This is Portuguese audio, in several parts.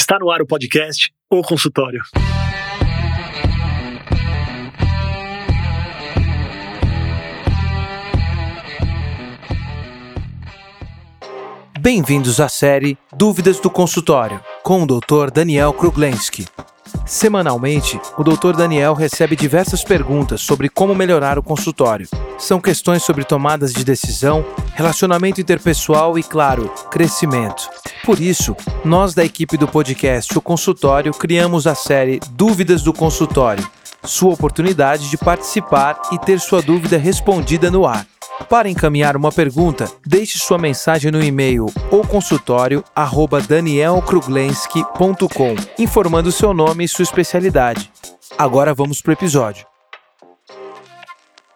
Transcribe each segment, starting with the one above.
Está no ar o podcast O Consultório. Bem-vindos à série Dúvidas do Consultório, com o Dr. Daniel Kruglenski. Semanalmente, o Dr. Daniel recebe diversas perguntas sobre como melhorar o consultório. São questões sobre tomadas de decisão, relacionamento interpessoal e, claro, crescimento. Por isso, nós da equipe do podcast O Consultório criamos a série Dúvidas do Consultório, sua oportunidade de participar e ter sua dúvida respondida no ar. Para encaminhar uma pergunta, deixe sua mensagem no e-mail ou consultório@danielkruglenski.com, informando seu nome e sua especialidade. Agora vamos para o episódio.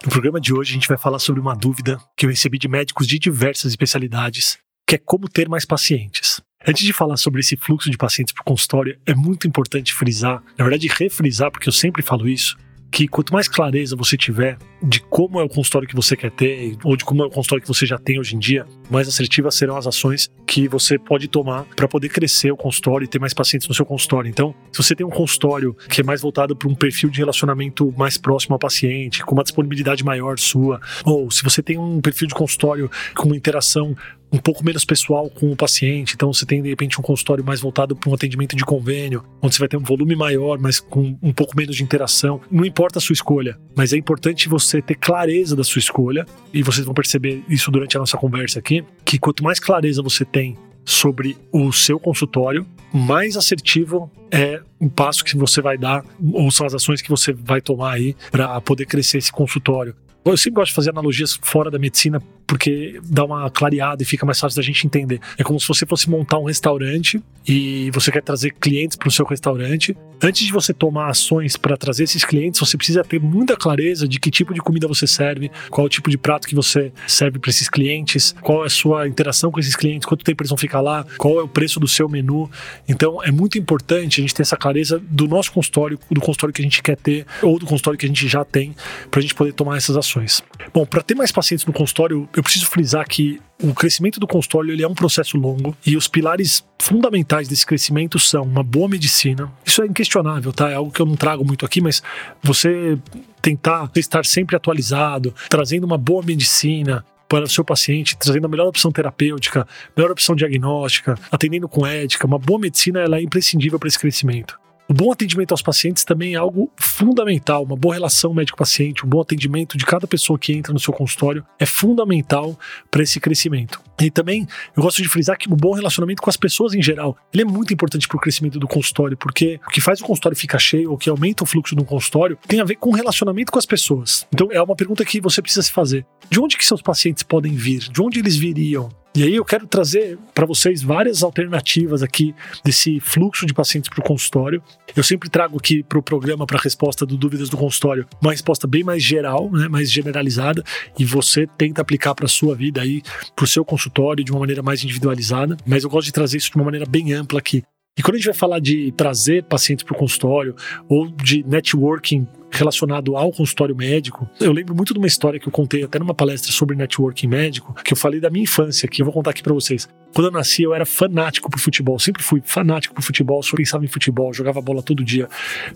No programa de hoje a gente vai falar sobre uma dúvida que eu recebi de médicos de diversas especialidades, que é como ter mais pacientes. Antes de falar sobre esse fluxo de pacientes para o consultório, é muito importante frisar, na verdade refrisar, porque eu sempre falo isso, que quanto mais clareza você tiver de como é o consultório que você quer ter, ou de como é o consultório que você já tem hoje em dia, mais assertivas serão as ações que você pode tomar para poder crescer o consultório e ter mais pacientes no seu consultório. Então, se você tem um consultório que é mais voltado para um perfil de relacionamento mais próximo ao paciente, com uma disponibilidade maior sua, ou se você tem um perfil de consultório com uma interação um pouco menos pessoal com o paciente. Então você tem de repente um consultório mais voltado para um atendimento de convênio, onde você vai ter um volume maior, mas com um pouco menos de interação. Não importa a sua escolha, mas é importante você ter clareza da sua escolha e vocês vão perceber isso durante a nossa conversa aqui, que quanto mais clareza você tem sobre o seu consultório, mais assertivo é o passo que você vai dar ou são as ações que você vai tomar aí para poder crescer esse consultório. Eu sempre gosto de fazer analogias fora da medicina porque dá uma clareada e fica mais fácil da gente entender. É como se você fosse montar um restaurante e você quer trazer clientes para o seu restaurante. Antes de você tomar ações para trazer esses clientes, você precisa ter muita clareza de que tipo de comida você serve, qual é o tipo de prato que você serve para esses clientes, qual é a sua interação com esses clientes, quanto tempo eles vão ficar lá, qual é o preço do seu menu. Então é muito importante a gente ter essa clareza do nosso consultório, do consultório que a gente quer ter ou do consultório que a gente já tem, para a gente poder tomar essas ações. Bom, para ter mais pacientes no consultório, eu preciso frisar que o crescimento do consultório ele é um processo longo e os pilares fundamentais desse crescimento são uma boa medicina. Isso é inquestionável, tá? É algo que eu não trago muito aqui, mas você tentar estar sempre atualizado, trazendo uma boa medicina, para o seu paciente, trazendo a melhor opção terapêutica, melhor opção diagnóstica, atendendo com ética. Uma boa medicina ela é imprescindível para esse crescimento. O bom atendimento aos pacientes também é algo fundamental. Uma boa relação médico-paciente, um bom atendimento de cada pessoa que entra no seu consultório é fundamental para esse crescimento. E também eu gosto de frisar que o bom relacionamento com as pessoas em geral, ele é muito importante para o crescimento do consultório, porque o que faz o consultório ficar cheio, ou que aumenta o fluxo do consultório, tem a ver com o relacionamento com as pessoas. Então é uma pergunta que você precisa se fazer. De onde que seus pacientes podem vir? De onde eles viriam? E aí eu quero trazer para vocês várias alternativas aqui desse fluxo de pacientes para o consultório. Eu sempre trago aqui para o programa, para a resposta do Dúvidas do Consultório, uma resposta bem mais geral, né, mais generalizada, e você tenta aplicar para a sua vida aí, para o seu consultório de uma maneira mais individualizada. Mas eu gosto de trazer isso de uma maneira bem ampla aqui. E quando a gente vai falar de trazer pacientes para o consultório ou de networking relacionado ao consultório médico. Eu lembro muito de uma história que eu contei até numa palestra sobre networking médico, que eu falei da minha infância, que eu vou contar aqui para vocês. Quando eu nasci, eu era fanático por futebol, sempre fui fanático por futebol, só pensava em futebol, jogava bola todo dia.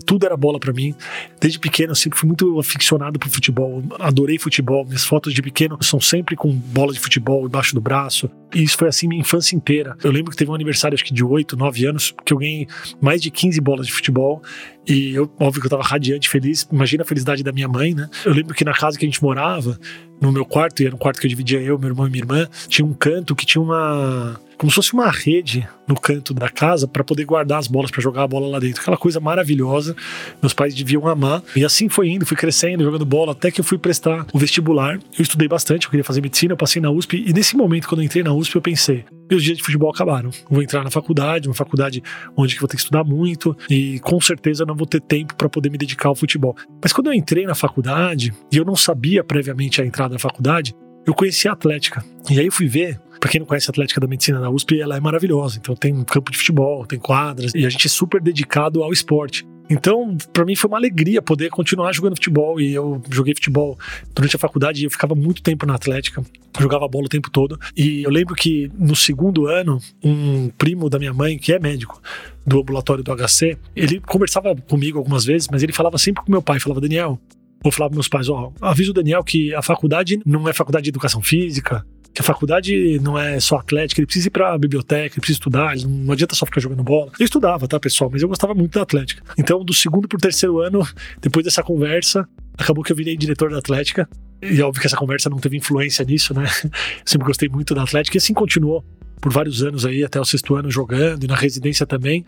Tudo era bola para mim. Desde pequeno, eu sempre fui muito aficionado por futebol, adorei futebol. Minhas fotos de pequeno são sempre com bola de futebol embaixo do braço. E isso foi assim minha infância inteira. Eu lembro que teve um aniversário, acho que de 8, 9 anos, que eu ganhei mais de 15 bolas de futebol. E eu, óbvio que eu tava radiante, feliz. Imagina a felicidade da minha mãe, né? Eu lembro que na casa que a gente morava, no meu quarto, e era um quarto que eu dividia eu, meu irmão e minha irmã, tinha um canto que tinha uma. Como se fosse uma rede no canto da casa para poder guardar as bolas, para jogar a bola lá dentro. Aquela coisa maravilhosa. Meus pais deviam amar. E assim foi indo, fui crescendo, jogando bola, até que eu fui prestar o vestibular. Eu estudei bastante, eu queria fazer medicina, eu passei na USP. E nesse momento, quando eu entrei na USP, eu pensei: meus dias de futebol acabaram. Vou entrar na faculdade, uma faculdade onde eu vou ter que estudar muito e com certeza não vou ter tempo para poder me dedicar ao futebol. Mas quando eu entrei na faculdade e eu não sabia previamente a entrada na faculdade, eu conheci a Atlética. E aí eu fui ver para quem não conhece a Atlética da Medicina na USP, ela é maravilhosa. Então tem um campo de futebol, tem quadras, e a gente é super dedicado ao esporte. Então, para mim foi uma alegria poder continuar jogando futebol. E eu joguei futebol durante a faculdade e eu ficava muito tempo na Atlética. Jogava bola o tempo todo. E eu lembro que no segundo ano, um primo da minha mãe, que é médico do ambulatório do HC, ele conversava comigo algumas vezes, mas ele falava sempre com meu pai: falava, Daniel, ou falava para meus pais: ó, avisa o Daniel que a faculdade não é faculdade de educação física, que a faculdade não é só atlética, ele precisa ir pra biblioteca, ele precisa estudar, não adianta só ficar jogando bola. Eu estudava, tá, pessoal, mas eu gostava muito da atlética. Então, do segundo pro terceiro ano, depois dessa conversa, acabou que eu virei diretor da atlética. E é óbvio que essa conversa não teve influência nisso, né? Eu sempre gostei muito da atlética e assim continuou por vários anos aí, até o sexto ano jogando e na residência também.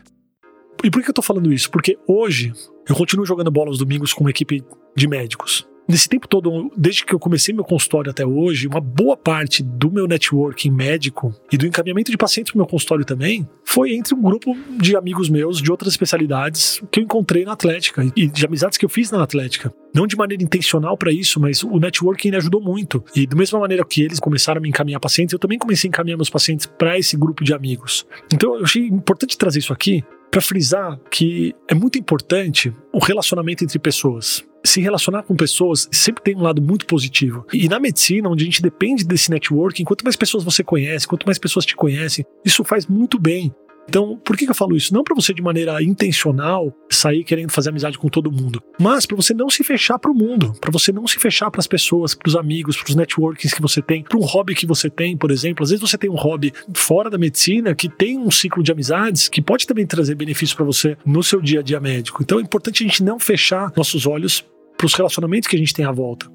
E por que eu tô falando isso? Porque hoje eu continuo jogando bola aos domingos com uma equipe de médicos. Nesse tempo todo, desde que eu comecei meu consultório até hoje, uma boa parte do meu networking médico e do encaminhamento de pacientes para meu consultório também foi entre um grupo de amigos meus de outras especialidades que eu encontrei na Atlética e de amizades que eu fiz na Atlética. Não de maneira intencional para isso, mas o networking ajudou muito. E da mesma maneira que eles começaram a me encaminhar pacientes, eu também comecei a encaminhar meus pacientes para esse grupo de amigos. Então eu achei importante trazer isso aqui para frisar que é muito importante o relacionamento entre pessoas se relacionar com pessoas sempre tem um lado muito positivo. E na medicina, onde a gente depende desse networking, quanto mais pessoas você conhece, quanto mais pessoas te conhecem, isso faz muito bem. Então, por que, eu falo isso? Não para você de maneira intencional sair querendo fazer amizade com todo mundo, mas para você não se fechar para o mundo, para você não se fechar para as pessoas, para os amigos, para os networkings que você tem, para um hobby que você tem, por exemplo. Às vezes você tem um hobby fora da medicina que tem um ciclo de amizades que pode também trazer benefício para você no seu dia a dia médico. Então é importante a gente não fechar nossos olhos para os relacionamentos que a gente tem à volta.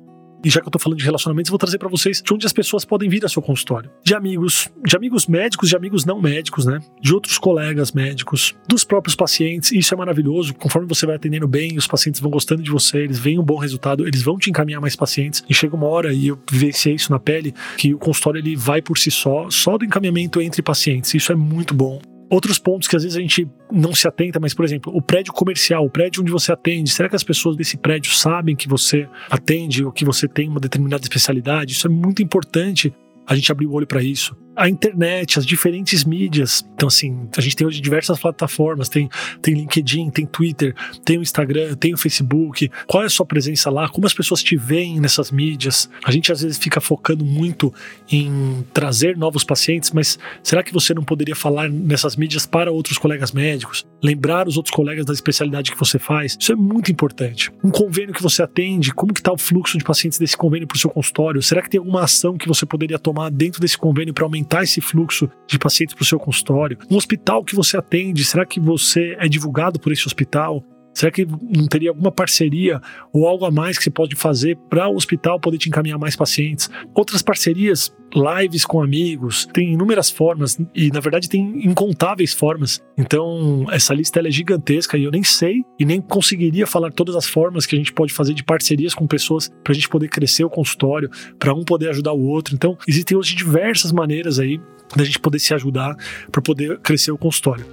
E já que eu tô falando de relacionamentos, vou trazer para vocês de onde as pessoas podem vir ao seu consultório. De amigos, de amigos médicos, de amigos não médicos, né? De outros colegas médicos, dos próprios pacientes. Isso é maravilhoso. Conforme você vai atendendo bem, os pacientes vão gostando de você, eles veem um bom resultado, eles vão te encaminhar mais pacientes. E chega uma hora, e eu vivenciei isso na pele, que o consultório ele vai por si só, só do encaminhamento entre pacientes. Isso é muito bom. Outros pontos que às vezes a gente não se atenta, mas, por exemplo, o prédio comercial, o prédio onde você atende, será que as pessoas desse prédio sabem que você atende ou que você tem uma determinada especialidade? Isso é muito importante a gente abrir o olho para isso a internet, as diferentes mídias. Então, assim, a gente tem hoje diversas plataformas: tem, tem LinkedIn, tem Twitter, tem o Instagram, tem o Facebook. Qual é a sua presença lá? Como as pessoas te veem nessas mídias? A gente às vezes fica focando muito em trazer novos pacientes, mas será que você não poderia falar nessas mídias para outros colegas médicos? Lembrar os outros colegas da especialidade que você faz? Isso é muito importante. Um convênio que você atende, como que está o fluxo de pacientes desse convênio para o seu consultório? Será que tem alguma ação que você poderia tomar dentro desse convênio para aumentar esse fluxo de pacientes para o seu consultório? Um hospital que você atende, será que você é divulgado por esse hospital? Será que não teria alguma parceria ou algo a mais que você pode fazer para o hospital poder te encaminhar mais pacientes? Outras parcerias, lives com amigos, tem inúmeras formas e na verdade tem incontáveis formas. Então essa lista é gigantesca e eu nem sei e nem conseguiria falar todas as formas que a gente pode fazer de parcerias com pessoas para a gente poder crescer o consultório, para um poder ajudar o outro. Então existem hoje diversas maneiras aí da gente poder se ajudar para poder crescer o consultório.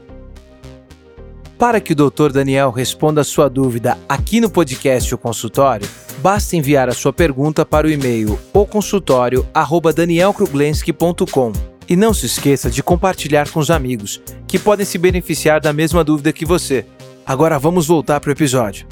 Para que o Dr. Daniel responda a sua dúvida aqui no podcast O Consultório, basta enviar a sua pergunta para o e-mail oconsultório@danielkruglenski.com. E não se esqueça de compartilhar com os amigos, que podem se beneficiar da mesma dúvida que você. Agora vamos voltar para o episódio.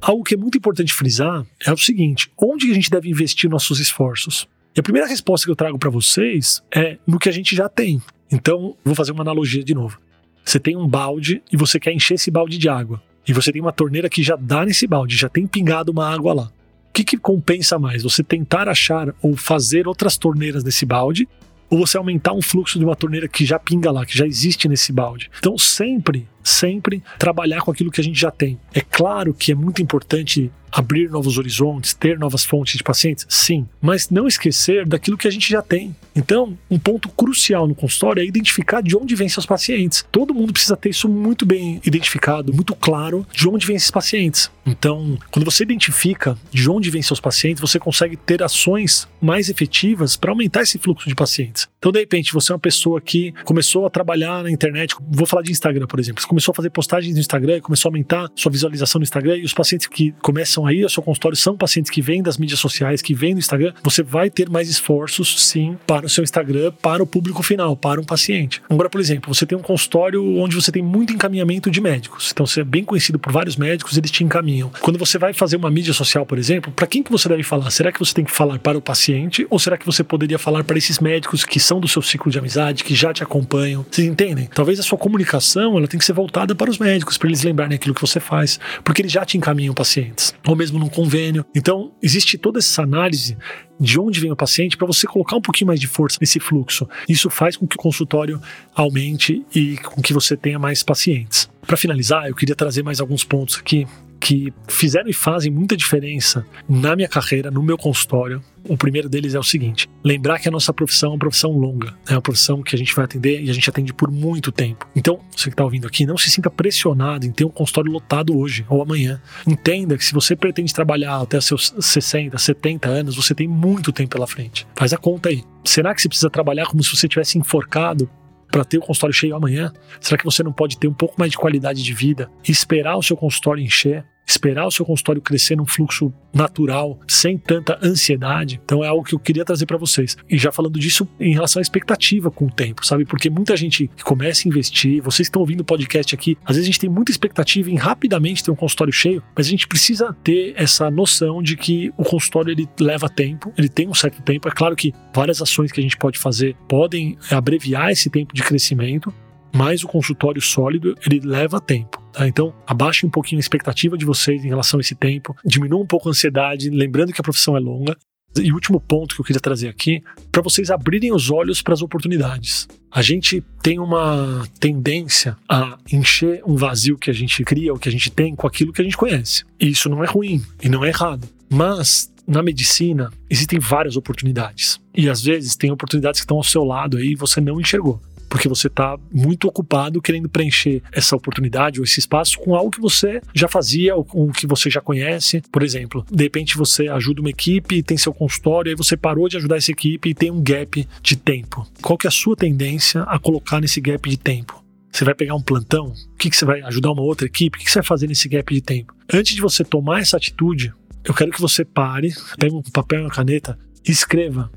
Algo que é muito importante frisar é o seguinte: onde a gente deve investir nossos esforços? E a primeira resposta que eu trago para vocês é no que a gente já tem. Então, vou fazer uma analogia de novo. Você tem um balde e você quer encher esse balde de água. E você tem uma torneira que já dá nesse balde, já tem pingado uma água lá. O que, que compensa mais? Você tentar achar ou fazer outras torneiras nesse balde ou você aumentar um fluxo de uma torneira que já pinga lá, que já existe nesse balde. Então, sempre, sempre trabalhar com aquilo que a gente já tem. É claro que é muito importante abrir novos horizontes, ter novas fontes de pacientes, sim, mas não esquecer daquilo que a gente já tem. Então, um ponto crucial no consultório é identificar de onde vêm seus pacientes. Todo mundo precisa ter isso muito bem identificado, muito claro de onde vêm esses pacientes. Então, quando você identifica de onde vêm seus pacientes, você consegue ter ações mais efetivas para aumentar esse fluxo de pacientes. Então, de repente, você é uma pessoa que começou a trabalhar na internet, vou falar de Instagram, por exemplo. Você começou a fazer postagens no Instagram, começou a aumentar sua visualização no Instagram e os pacientes que começam aí, o seu consultório são pacientes que vêm das mídias sociais, que vêm do Instagram, você vai ter mais esforços, sim, para o seu Instagram, para o público final, para um paciente. Agora, por exemplo, você tem um consultório onde você tem muito encaminhamento de médicos. Então, você é bem conhecido por vários médicos, eles te encaminham. Quando você vai fazer uma mídia social, por exemplo, para quem que você deve falar? Será que você tem que falar para o paciente ou será que você poderia falar para esses médicos que são do seu ciclo de amizade, que já te acompanham? Vocês entendem? Talvez a sua comunicação ela tem que ser voltada para os médicos, para eles lembrarem aquilo que você faz, porque eles já te encaminham pacientes, ou mesmo num convênio. Então, existe toda essa análise de onde vem o paciente para você colocar um pouquinho mais de força nesse fluxo. Isso faz com que o consultório aumente e com que você tenha mais pacientes. Para finalizar, eu queria trazer mais alguns pontos aqui que fizeram e fazem muita diferença na minha carreira, no meu consultório. O primeiro deles é o seguinte: lembrar que a nossa profissão é uma profissão longa, é uma profissão que a gente vai atender e a gente atende por muito tempo. Então, você que está ouvindo aqui, não se sinta pressionado em ter um consultório lotado hoje ou amanhã. Entenda que se você pretende trabalhar até seus 60, 70 anos, você tem muito tempo pela frente. Faz a conta aí. Será que você precisa trabalhar como se você tivesse enforcado para ter o consultório cheio amanhã? Será que você não pode ter um pouco mais de qualidade de vida e esperar o seu consultório encher? Esperar o seu consultório crescer num fluxo natural, sem tanta ansiedade. Então é algo que eu queria trazer para vocês. E já falando disso em relação à expectativa com o tempo, sabe? Porque muita gente que começa a investir, vocês estão ouvindo o podcast aqui, às vezes a gente tem muita expectativa em rapidamente ter um consultório cheio, mas a gente precisa ter essa noção de que o consultório ele leva tempo, ele tem um certo tempo. É claro que várias ações que a gente pode fazer podem abreviar esse tempo de crescimento, mas o consultório sólido ele leva tempo. Tá? Então, abaixe um pouquinho a expectativa de vocês em relação a esse tempo, diminua um pouco a ansiedade, lembrando que a profissão é longa. E o último ponto que eu queria trazer aqui, para vocês abrirem os olhos para as oportunidades. A gente tem uma tendência a encher um vazio que a gente cria, ou que a gente tem, com aquilo que a gente conhece. E isso não é ruim e não é errado. Mas na medicina existem várias oportunidades. E às vezes tem oportunidades que estão ao seu lado aí e você não enxergou porque você está muito ocupado querendo preencher essa oportunidade ou esse espaço com algo que você já fazia ou com o que você já conhece. Por exemplo, de repente você ajuda uma equipe tem seu consultório, aí você parou de ajudar essa equipe e tem um gap de tempo. Qual que é a sua tendência a colocar nesse gap de tempo? Você vai pegar um plantão? O que, que você vai ajudar uma outra equipe? O que, que você vai fazer nesse gap de tempo? Antes de você tomar essa atitude, eu quero que você pare, pegue um papel e uma caneta e escreva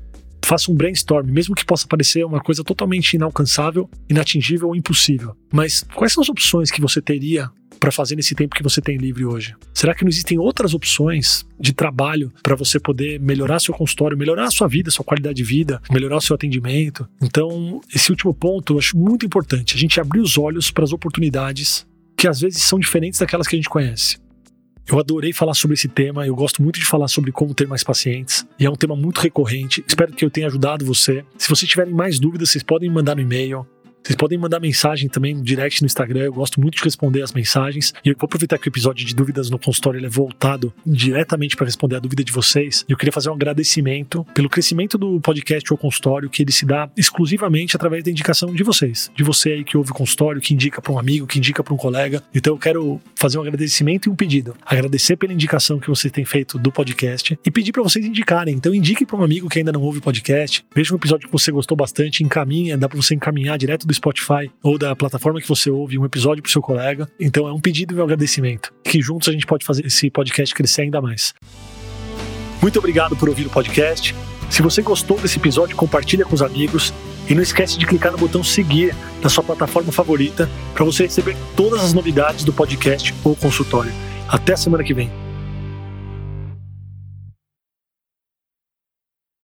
faça um brainstorm, mesmo que possa parecer uma coisa totalmente inalcançável, inatingível ou impossível. Mas quais são as opções que você teria para fazer nesse tempo que você tem livre hoje? Será que não existem outras opções de trabalho para você poder melhorar seu consultório, melhorar a sua vida, sua qualidade de vida, melhorar o seu atendimento? Então, esse último ponto eu acho muito importante, a gente abrir os olhos para as oportunidades que às vezes são diferentes daquelas que a gente conhece. Eu adorei falar sobre esse tema, eu gosto muito de falar sobre como ter mais pacientes, e é um tema muito recorrente. Espero que eu tenha ajudado você. Se vocês tiverem mais dúvidas, vocês podem me mandar no e-mail vocês podem mandar mensagem também no direct no Instagram, eu gosto muito de responder as mensagens. E eu vou aproveitar que o episódio de dúvidas no consultório é voltado diretamente para responder a dúvida de vocês. Eu queria fazer um agradecimento pelo crescimento do podcast ou consultório, que ele se dá exclusivamente através da indicação de vocês. De você aí que ouve o consultório, que indica para um amigo, que indica para um colega. Então eu quero fazer um agradecimento e um pedido. Agradecer pela indicação que vocês têm feito do podcast e pedir para vocês indicarem. Então indique para um amigo que ainda não ouve o podcast. Veja um episódio que você gostou bastante, encaminha, dá para você encaminhar direto do Spotify ou da plataforma que você ouve um episódio pro seu colega. Então é um pedido e um agradecimento. Que juntos a gente pode fazer esse podcast crescer ainda mais. Muito obrigado por ouvir o podcast. Se você gostou desse episódio, compartilha com os amigos e não esquece de clicar no botão seguir na sua plataforma favorita para você receber todas as novidades do podcast ou consultório. Até semana que vem.